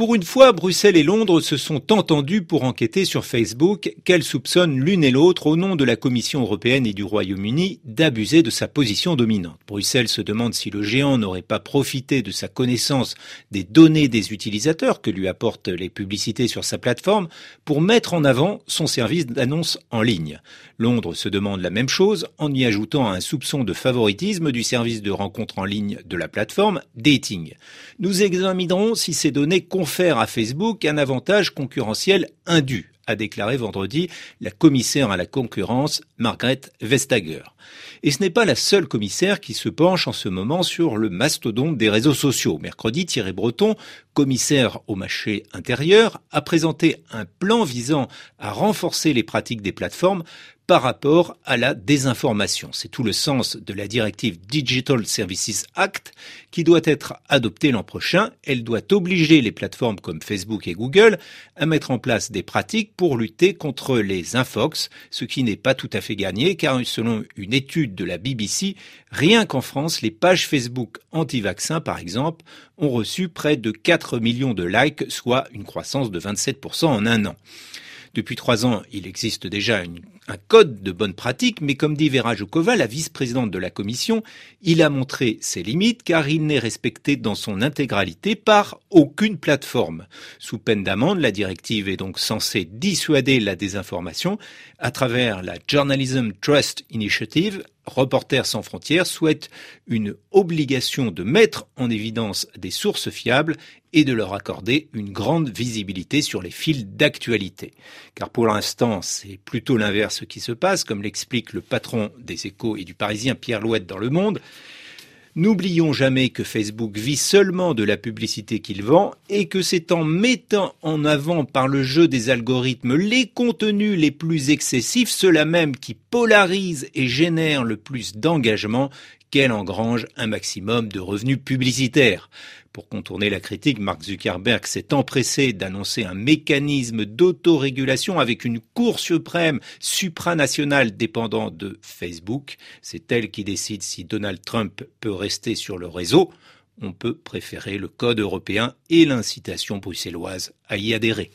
Pour une fois, Bruxelles et Londres se sont entendus pour enquêter sur Facebook qu'elles soupçonnent l'une et l'autre au nom de la Commission européenne et du Royaume-Uni d'abuser de sa position dominante. Bruxelles se demande si le géant n'aurait pas profité de sa connaissance des données des utilisateurs que lui apportent les publicités sur sa plateforme pour mettre en avant son service d'annonce en ligne. Londres se demande la même chose en y ajoutant un soupçon de favoritisme du service de rencontre en ligne de la plateforme Dating. Nous examinerons si ces données confère à Facebook un avantage concurrentiel indu, a déclaré vendredi la commissaire à la concurrence Margaret Vestager. Et ce n'est pas la seule commissaire qui se penche en ce moment sur le mastodonte des réseaux sociaux. Mercredi, Thierry Breton, commissaire au marché intérieur, a présenté un plan visant à renforcer les pratiques des plateformes par rapport à la désinformation. C'est tout le sens de la directive Digital Services Act qui doit être adoptée l'an prochain. Elle doit obliger les plateformes comme Facebook et Google à mettre en place des pratiques pour lutter contre les infox, ce qui n'est pas tout à fait gagné car selon une étude de la BBC, rien qu'en France, les pages Facebook anti-vaccins par exemple ont reçu près de 4 millions de likes, soit une croissance de 27% en un an. Depuis trois ans, il existe déjà un code de bonne pratique, mais comme dit Vera Joukova, la vice-présidente de la Commission, il a montré ses limites car il n'est respecté dans son intégralité par aucune plateforme. Sous peine d'amende, la directive est donc censée dissuader la désinformation à travers la Journalism Trust Initiative, Reporters sans frontières souhaite une obligation de mettre en évidence des sources fiables et de leur accorder une grande visibilité sur les fils d'actualité. Car pour l'instant, c'est plutôt l'inverse qui se passe, comme l'explique le patron des échos et du Parisien Pierre Louette dans Le Monde. N'oublions jamais que Facebook vit seulement de la publicité qu'il vend et que c'est en mettant en avant par le jeu des algorithmes les contenus les plus excessifs, ceux-là même qui polarisent et génèrent le plus d'engagement, qu'elle engrange un maximum de revenus publicitaires. Pour contourner la critique, Mark Zuckerberg s'est empressé d'annoncer un mécanisme d'autorégulation avec une Cour suprême supranationale dépendant de Facebook. C'est elle qui décide si Donald Trump peut rester sur le réseau. On peut préférer le code européen et l'incitation bruxelloise à y adhérer.